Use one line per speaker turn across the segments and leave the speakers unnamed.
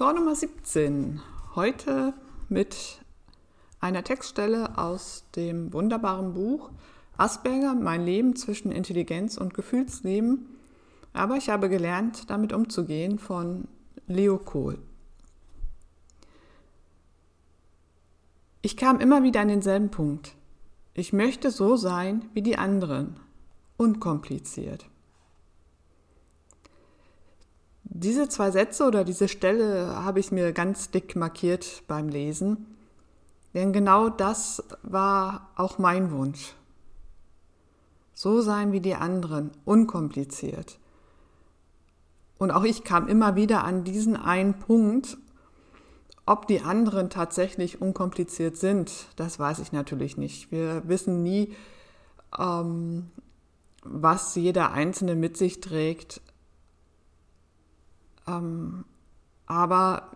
Tor Nummer 17. Heute mit einer Textstelle aus dem wunderbaren Buch Asperger, mein Leben zwischen Intelligenz und Gefühlsleben. Aber ich habe gelernt, damit umzugehen von Leo Kohl. Ich kam immer wieder an denselben Punkt. Ich möchte so sein wie die anderen. Unkompliziert. Diese zwei Sätze oder diese Stelle habe ich mir ganz dick markiert beim Lesen, denn genau das war auch mein Wunsch. So sein wie die anderen, unkompliziert. Und auch ich kam immer wieder an diesen einen Punkt, ob die anderen tatsächlich unkompliziert sind, das weiß ich natürlich nicht. Wir wissen nie, ähm, was jeder Einzelne mit sich trägt. Ähm, aber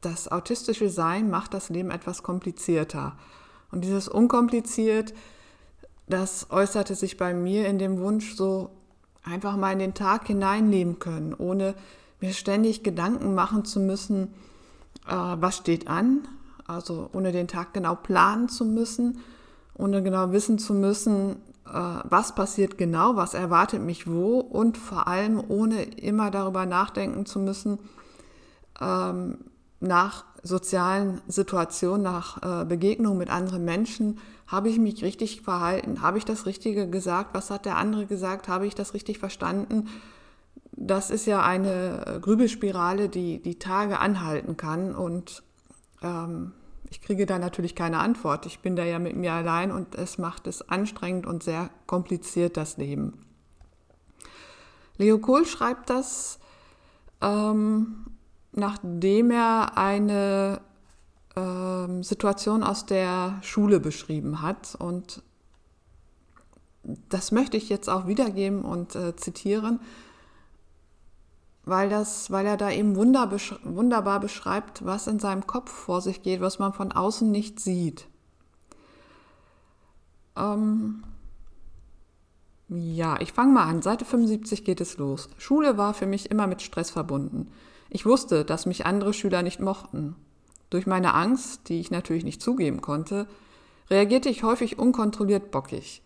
das autistische Sein macht das Leben etwas komplizierter. Und dieses unkompliziert, das äußerte sich bei mir in dem Wunsch, so einfach mal in den Tag hineinleben können, ohne mir ständig Gedanken machen zu müssen, äh, was steht an, also ohne den Tag genau planen zu müssen, ohne genau wissen zu müssen, was passiert genau, was erwartet mich wo und vor allem ohne immer darüber nachdenken zu müssen, ähm, nach sozialen Situationen, nach äh, Begegnungen mit anderen Menschen, habe ich mich richtig verhalten, habe ich das Richtige gesagt, was hat der andere gesagt, habe ich das richtig verstanden. Das ist ja eine Grübelspirale, die die Tage anhalten kann und ähm, ich kriege da natürlich keine Antwort. Ich bin da ja mit mir allein und es macht es anstrengend und sehr kompliziert, das Leben. Leo Kohl schreibt das, ähm, nachdem er eine ähm, Situation aus der Schule beschrieben hat. Und das möchte ich jetzt auch wiedergeben und äh, zitieren weil, das, weil er da eben wunderbar beschreibt, was in seinem Kopf vor sich geht, was man von außen nicht sieht. Ähm ja, ich fange mal an. Seite 75 geht es los. Schule war für mich immer mit Stress verbunden. Ich wusste, dass mich andere Schüler nicht mochten. Durch meine Angst, die ich natürlich nicht zugeben konnte, reagierte ich häufig unkontrolliert bockig.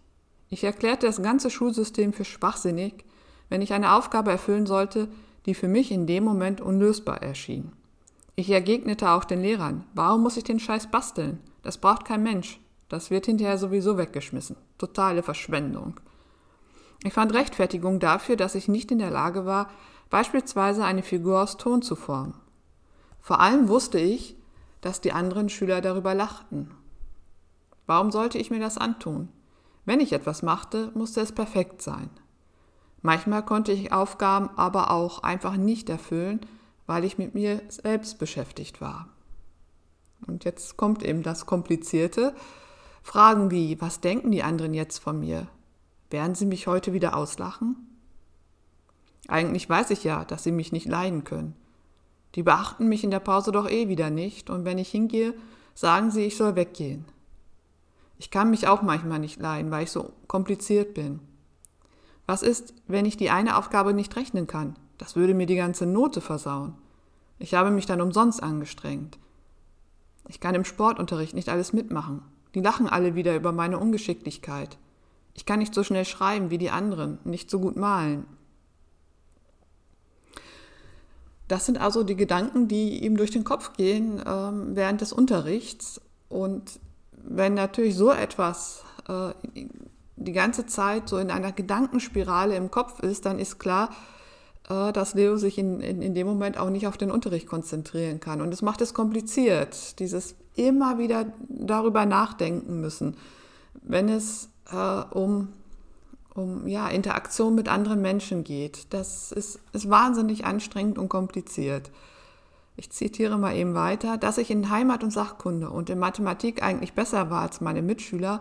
Ich erklärte das ganze Schulsystem für schwachsinnig, wenn ich eine Aufgabe erfüllen sollte, die für mich in dem Moment unlösbar erschien. Ich ergegnete auch den Lehrern, warum muss ich den Scheiß basteln? Das braucht kein Mensch. Das wird hinterher sowieso weggeschmissen. Totale Verschwendung. Ich fand Rechtfertigung dafür, dass ich nicht in der Lage war, beispielsweise eine Figur aus Ton zu formen. Vor allem wusste ich, dass die anderen Schüler darüber lachten. Warum sollte ich mir das antun? Wenn ich etwas machte, musste es perfekt sein. Manchmal konnte ich Aufgaben aber auch einfach nicht erfüllen, weil ich mit mir selbst beschäftigt war. Und jetzt kommt eben das Komplizierte. Fragen wie, was denken die anderen jetzt von mir? Werden sie mich heute wieder auslachen? Eigentlich weiß ich ja, dass sie mich nicht leiden können. Die beachten mich in der Pause doch eh wieder nicht und wenn ich hingehe, sagen sie, ich soll weggehen. Ich kann mich auch manchmal nicht leiden, weil ich so kompliziert bin. Was ist, wenn ich die eine Aufgabe nicht rechnen kann? Das würde mir die ganze Note versauen. Ich habe mich dann umsonst angestrengt. Ich kann im Sportunterricht nicht alles mitmachen. Die lachen alle wieder über meine Ungeschicklichkeit. Ich kann nicht so schnell schreiben wie die anderen, nicht so gut malen. Das sind also die Gedanken, die ihm durch den Kopf gehen ähm, während des Unterrichts. Und wenn natürlich so etwas äh, die ganze Zeit so in einer Gedankenspirale im Kopf ist, dann ist klar, äh, dass Leo sich in, in, in dem Moment auch nicht auf den Unterricht konzentrieren kann. Und es macht es kompliziert, dieses immer wieder darüber nachdenken müssen, wenn es äh, um, um ja, Interaktion mit anderen Menschen geht. Das ist, ist wahnsinnig anstrengend und kompliziert. Ich zitiere mal eben weiter, dass ich in Heimat und Sachkunde und in Mathematik eigentlich besser war als meine Mitschüler,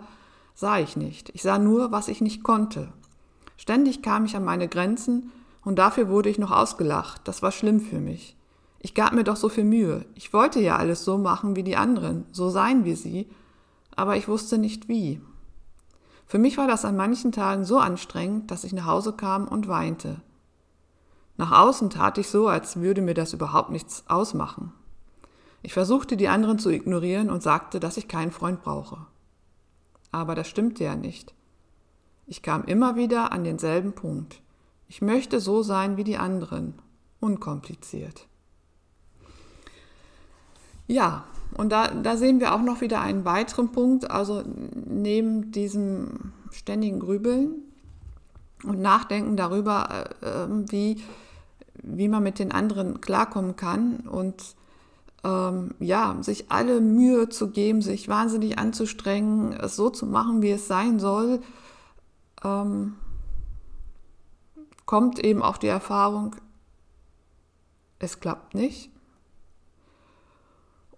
sah ich nicht. Ich sah nur, was ich nicht konnte. Ständig kam ich an meine Grenzen und dafür wurde ich noch ausgelacht. Das war schlimm für mich. Ich gab mir doch so viel Mühe. Ich wollte ja alles so machen wie die anderen, so sein wie sie, aber ich wusste nicht wie. Für mich war das an manchen Tagen so anstrengend, dass ich nach Hause kam und weinte. Nach außen tat ich so, als würde mir das überhaupt nichts ausmachen. Ich versuchte die anderen zu ignorieren und sagte, dass ich keinen Freund brauche. Aber das stimmte ja nicht. Ich kam immer wieder an denselben Punkt. Ich möchte so sein wie die anderen, unkompliziert. Ja, und da, da sehen wir auch noch wieder einen weiteren Punkt, also neben diesem ständigen Grübeln und Nachdenken darüber, äh, wie, wie man mit den anderen klarkommen kann und ähm, ja, sich alle Mühe zu geben, sich wahnsinnig anzustrengen, es so zu machen, wie es sein soll, ähm, kommt eben auch die Erfahrung, es klappt nicht.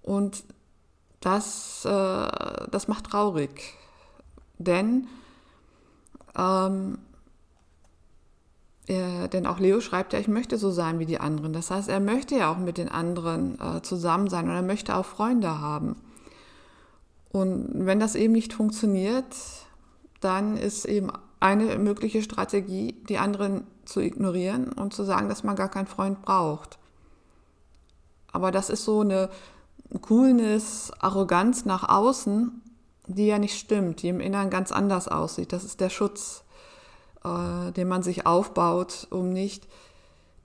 Und das, äh, das macht traurig. Denn, ähm, er, denn auch Leo schreibt ja, ich möchte so sein wie die anderen. Das heißt, er möchte ja auch mit den anderen äh, zusammen sein und er möchte auch Freunde haben. Und wenn das eben nicht funktioniert, dann ist eben eine mögliche Strategie, die anderen zu ignorieren und zu sagen, dass man gar keinen Freund braucht. Aber das ist so eine Coolness, Arroganz nach außen, die ja nicht stimmt, die im Inneren ganz anders aussieht. Das ist der Schutz, äh, den man sich aufbaut, um nicht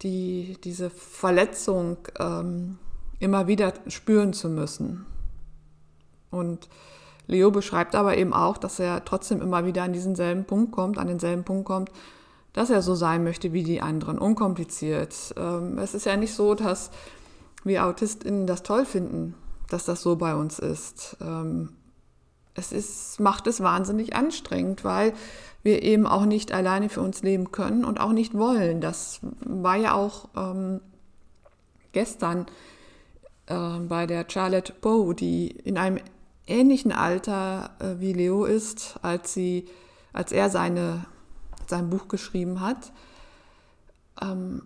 die, diese Verletzung ähm, immer wieder spüren zu müssen. Und Leo beschreibt aber eben auch, dass er trotzdem immer wieder an diesen selben Punkt kommt, an denselben Punkt kommt, dass er so sein möchte wie die anderen, unkompliziert. Ähm, es ist ja nicht so, dass wir AutistInnen das toll finden, dass das so bei uns ist. Ähm, es ist, macht es wahnsinnig anstrengend, weil wir eben auch nicht alleine für uns leben können und auch nicht wollen. Das war ja auch ähm, gestern äh, bei der Charlotte Poe, die in einem ähnlichen Alter äh, wie Leo ist, als, sie, als er seine, sein Buch geschrieben hat. Ähm,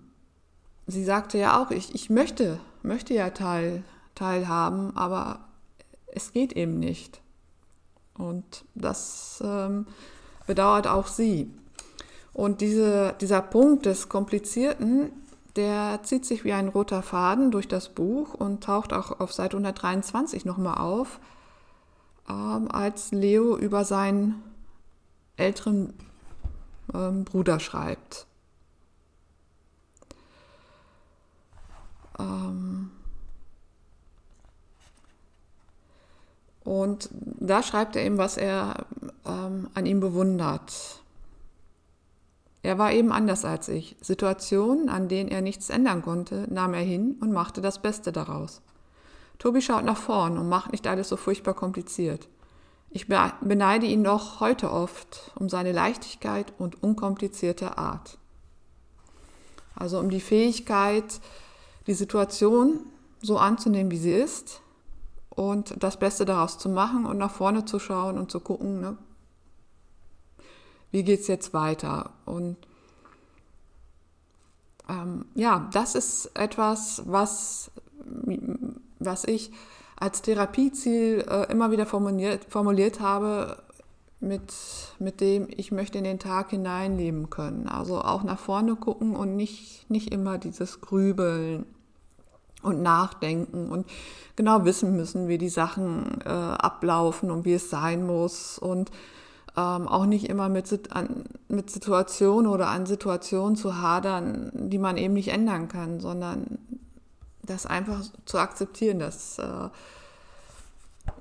sie sagte ja auch, ich, ich möchte möchte ja teil, teilhaben, aber es geht eben nicht. Und das ähm, bedauert auch sie. Und diese, dieser Punkt des Komplizierten, der zieht sich wie ein roter Faden durch das Buch und taucht auch auf Seite 123 nochmal auf, ähm, als Leo über seinen älteren ähm, Bruder schreibt. Ähm und da schreibt er eben, was er ähm, an ihm bewundert. Er war eben anders als ich. Situationen, an denen er nichts ändern konnte, nahm er hin und machte das Beste daraus. Tobi schaut nach vorn und macht nicht alles so furchtbar kompliziert. Ich beneide ihn noch heute oft um seine Leichtigkeit und unkomplizierte Art. Also um die Fähigkeit, die Situation so anzunehmen, wie sie ist und das Beste daraus zu machen und nach vorne zu schauen und zu gucken, ne, wie geht es jetzt weiter. Und ähm, ja, das ist etwas, was, was ich als Therapieziel äh, immer wieder formuliert, formuliert habe, mit, mit dem ich möchte in den Tag hineinleben können. Also auch nach vorne gucken und nicht, nicht immer dieses Grübeln und nachdenken und genau wissen müssen, wie die Sachen äh, ablaufen und wie es sein muss und ähm, auch nicht immer mit, mit Situationen oder an Situationen zu hadern, die man eben nicht ändern kann, sondern das einfach zu akzeptieren, dass äh,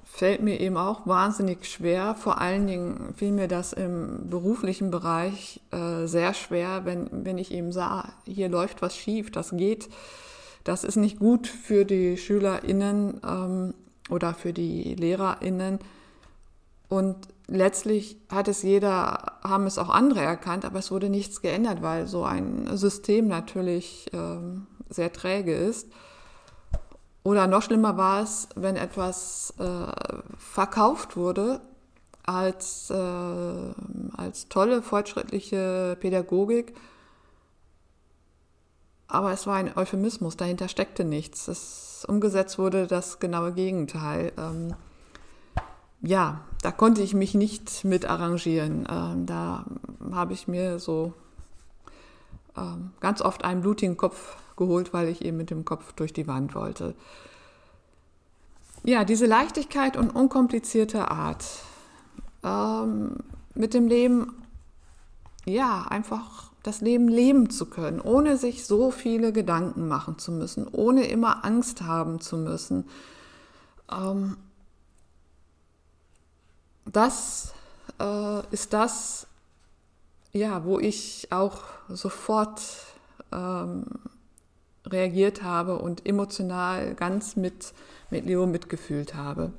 fällt mir eben auch wahnsinnig schwer. Vor allen Dingen fiel mir das im beruflichen Bereich äh, sehr schwer, wenn, wenn ich eben sah, hier läuft was schief, das geht, das ist nicht gut für die SchülerInnen ähm, oder für die LehrerInnen. Und letztlich hat es jeder, haben es auch andere erkannt, aber es wurde nichts geändert, weil so ein System natürlich ähm, sehr träge ist. Oder noch schlimmer war es, wenn etwas äh, verkauft wurde als, äh, als tolle, fortschrittliche Pädagogik. Aber es war ein Euphemismus, dahinter steckte nichts. Es, umgesetzt wurde das genaue Gegenteil. Ähm, ja, da konnte ich mich nicht mit arrangieren. Ähm, da habe ich mir so ähm, ganz oft einen blutigen Kopf geholt, weil ich eben mit dem Kopf durch die Wand wollte. Ja, diese Leichtigkeit und unkomplizierte Art, ähm, mit dem Leben, ja, einfach das Leben leben zu können, ohne sich so viele Gedanken machen zu müssen, ohne immer Angst haben zu müssen. Ähm, das äh, ist das, ja, wo ich auch sofort ähm, reagiert habe und emotional ganz mit, mit Leo mitgefühlt habe.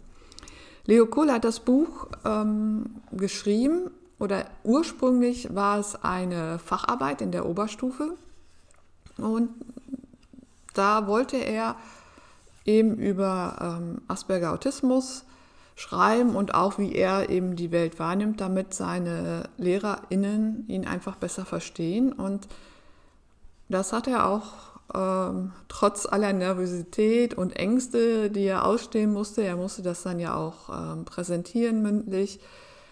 Leo Kohl hat das Buch ähm, geschrieben oder ursprünglich war es eine Facharbeit in der Oberstufe. Und da wollte er eben über ähm, Asperger Autismus schreiben und auch wie er eben die Welt wahrnimmt, damit seine LehrerInnen ihn einfach besser verstehen. Und das hat er auch ähm, trotz aller Nervosität und Ängste, die er ausstehen musste, er musste das dann ja auch ähm, präsentieren mündlich,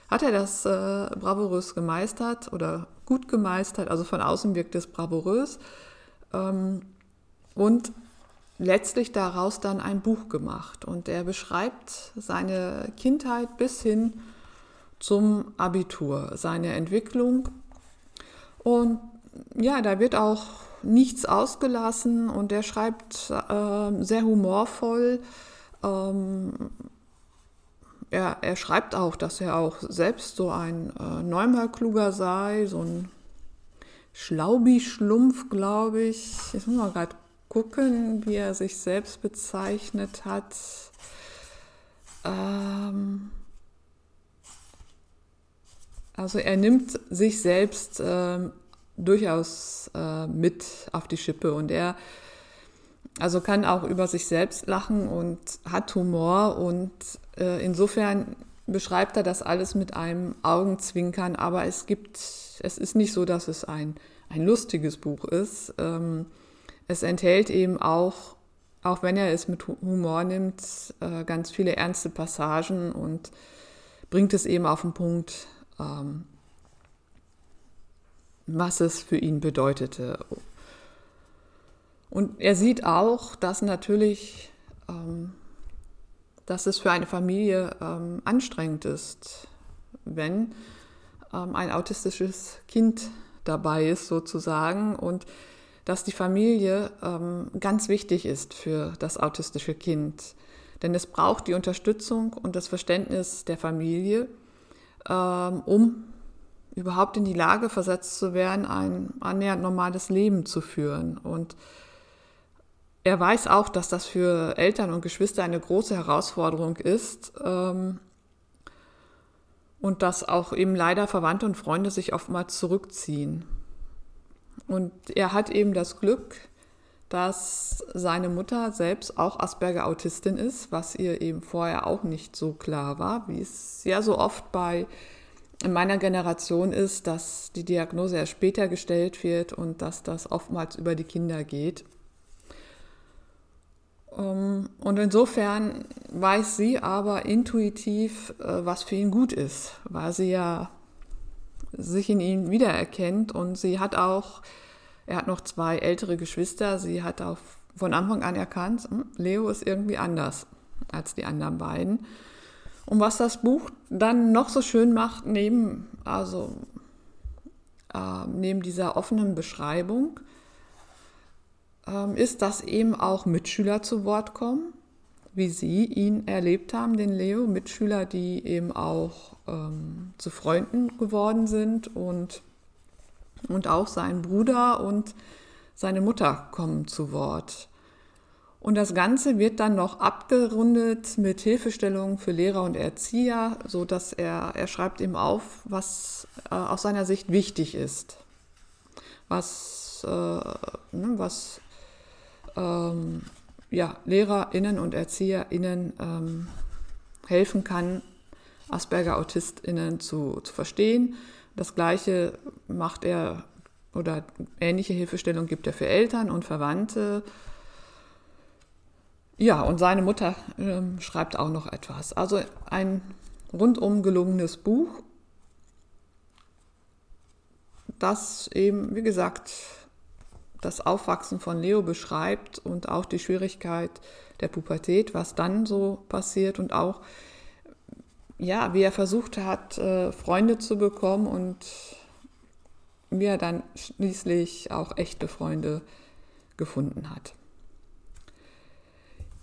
hat er das äh, bravourös gemeistert oder gut gemeistert. Also von außen wirkt es bravourös. Ähm, und letztlich daraus dann ein Buch gemacht. Und er beschreibt seine Kindheit bis hin zum Abitur, seine Entwicklung. Und ja, da wird auch nichts ausgelassen und er schreibt äh, sehr humorvoll. Ähm, er, er, schreibt auch, dass er auch selbst so ein äh, Neumalkluger sei, so ein Schlaubi-Schlumpf, glaube ich. Jetzt muss man gerade gucken, wie er sich selbst bezeichnet hat. Ähm also er nimmt sich selbst äh, durchaus äh, mit auf die Schippe und er also kann auch über sich selbst lachen und hat Humor und äh, insofern beschreibt er das alles mit einem Augenzwinkern, aber es gibt, es ist nicht so, dass es ein, ein lustiges Buch ist. Ähm, es enthält eben auch, auch wenn er es mit Humor nimmt, äh, ganz viele ernste Passagen und bringt es eben auf den Punkt, ähm, was es für ihn bedeutete. Und er sieht auch, dass natürlich, ähm, dass es für eine Familie ähm, anstrengend ist, wenn ein autistisches Kind dabei ist sozusagen und dass die Familie ähm, ganz wichtig ist für das autistische Kind. Denn es braucht die Unterstützung und das Verständnis der Familie, ähm, um überhaupt in die Lage versetzt zu werden, ein annähernd normales Leben zu führen. Und er weiß auch, dass das für Eltern und Geschwister eine große Herausforderung ist. Ähm, und dass auch eben leider Verwandte und Freunde sich oftmals zurückziehen. Und er hat eben das Glück, dass seine Mutter selbst auch Asperger-Autistin ist, was ihr eben vorher auch nicht so klar war, wie es sehr so oft bei in meiner Generation ist, dass die Diagnose erst später gestellt wird und dass das oftmals über die Kinder geht. Ähm, und insofern weiß sie aber intuitiv, äh, was für ihn gut ist, weil sie ja sich in ihm wiedererkennt. Und sie hat auch, er hat noch zwei ältere Geschwister, sie hat auch von Anfang an erkannt, hm, Leo ist irgendwie anders als die anderen beiden. Und was das Buch dann noch so schön macht, neben, also, äh, neben dieser offenen Beschreibung, ist, dass eben auch Mitschüler zu Wort kommen wie Sie ihn erlebt haben, den Leo, Mitschüler, die eben auch ähm, zu Freunden geworden sind und, und auch sein Bruder und seine Mutter kommen zu Wort. Und das Ganze wird dann noch abgerundet mit Hilfestellungen für Lehrer und Erzieher, so dass er, er schreibt ihm auf, was äh, aus seiner Sicht wichtig ist, was, äh, ne, was ähm, ja, LehrerInnen und ErzieherInnen ähm, helfen kann, Asperger-AutistInnen zu, zu verstehen. Das Gleiche macht er oder ähnliche Hilfestellung gibt er für Eltern und Verwandte. Ja, und seine Mutter ähm, schreibt auch noch etwas. Also ein rundum gelungenes Buch, das eben, wie gesagt, das Aufwachsen von Leo beschreibt und auch die Schwierigkeit der Pubertät, was dann so passiert und auch, ja, wie er versucht hat, äh, Freunde zu bekommen und wie er dann schließlich auch echte Freunde gefunden hat.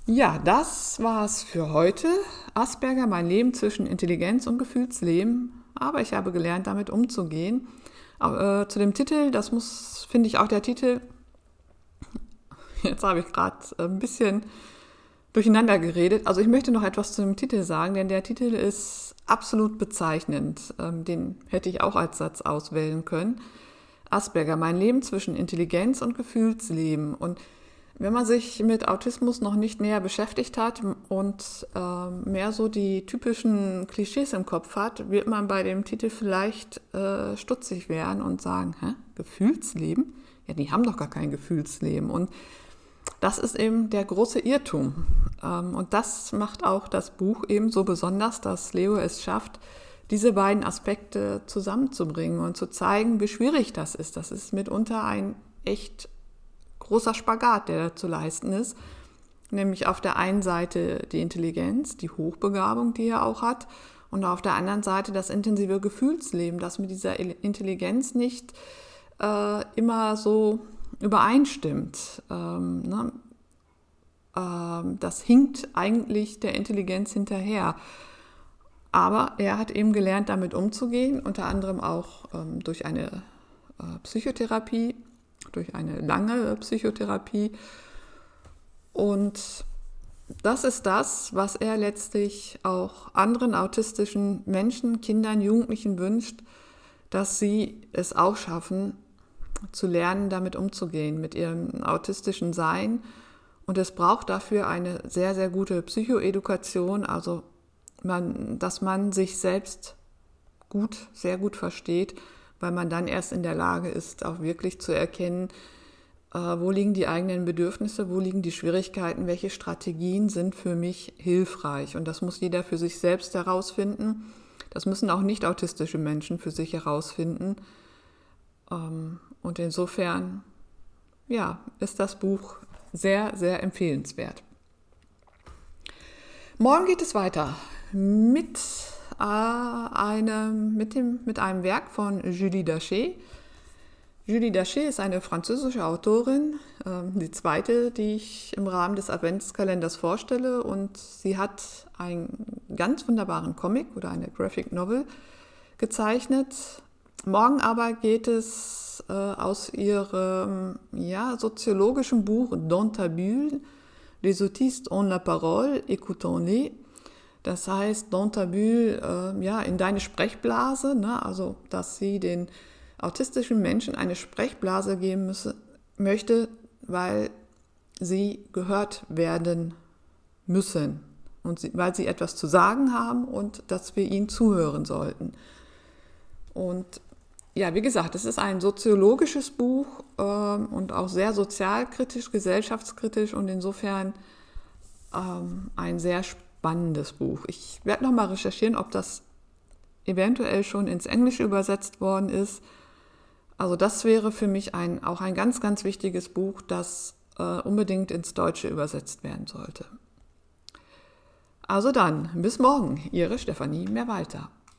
Ja, das war's für heute. Asperger, mein Leben zwischen Intelligenz und Gefühlsleben. Aber ich habe gelernt, damit umzugehen. Äh, zu dem Titel, das muss, finde ich auch der Titel. Jetzt habe ich gerade ein bisschen durcheinander geredet. Also ich möchte noch etwas zu dem Titel sagen, denn der Titel ist absolut bezeichnend. Ähm, den hätte ich auch als Satz auswählen können. Asperger, mein Leben zwischen Intelligenz und Gefühlsleben. Und wenn man sich mit Autismus noch nicht näher beschäftigt hat und äh, mehr so die typischen Klischees im Kopf hat, wird man bei dem Titel vielleicht äh, stutzig werden und sagen, Hä? Gefühlsleben? Ja, die haben doch gar kein Gefühlsleben. Und das ist eben der große Irrtum. Ähm, und das macht auch das Buch eben so besonders, dass Leo es schafft, diese beiden Aspekte zusammenzubringen und zu zeigen, wie schwierig das ist. Das ist mitunter ein echt großer Spagat, der da zu leisten ist. Nämlich auf der einen Seite die Intelligenz, die Hochbegabung, die er auch hat, und auf der anderen Seite das intensive Gefühlsleben, das mit dieser Intelligenz nicht äh, immer so übereinstimmt. Ähm, ne? ähm, das hinkt eigentlich der Intelligenz hinterher. Aber er hat eben gelernt, damit umzugehen, unter anderem auch ähm, durch eine äh, Psychotherapie, durch eine lange Psychotherapie. Und das ist das, was er letztlich auch anderen autistischen Menschen, Kindern, Jugendlichen wünscht, dass sie es auch schaffen, zu lernen, damit umzugehen, mit ihrem autistischen Sein. Und es braucht dafür eine sehr, sehr gute Psychoedukation, also man, dass man sich selbst gut, sehr gut versteht weil man dann erst in der Lage ist, auch wirklich zu erkennen, äh, wo liegen die eigenen Bedürfnisse, wo liegen die Schwierigkeiten, welche Strategien sind für mich hilfreich. Und das muss jeder für sich selbst herausfinden. Das müssen auch nicht autistische Menschen für sich herausfinden. Ähm, und insofern, ja, ist das Buch sehr, sehr empfehlenswert. Morgen geht es weiter mit äh, eine, mit, dem, mit einem Werk von Julie Daché. Julie Daché ist eine französische Autorin, äh, die zweite, die ich im Rahmen des Adventskalenders vorstelle. Und sie hat einen ganz wunderbaren Comic oder eine Graphic Novel gezeichnet. Morgen aber geht es äh, aus ihrem ja, soziologischen Buch Dantabule, Les autistes ont la parole, écoutons-les das heißt, Dantabule, äh, ja, in deine Sprechblase, ne? also dass sie den autistischen Menschen eine Sprechblase geben müsse, möchte, weil sie gehört werden müssen und sie, weil sie etwas zu sagen haben und dass wir ihnen zuhören sollten. Und ja, wie gesagt, es ist ein soziologisches Buch äh, und auch sehr sozialkritisch, gesellschaftskritisch und insofern ähm, ein sehr spannendes spannendes Buch. Ich werde nochmal recherchieren, ob das eventuell schon ins Englische übersetzt worden ist. Also das wäre für mich ein, auch ein ganz, ganz wichtiges Buch, das äh, unbedingt ins Deutsche übersetzt werden sollte. Also dann, bis morgen, Ihre Stefanie Mehrwalter.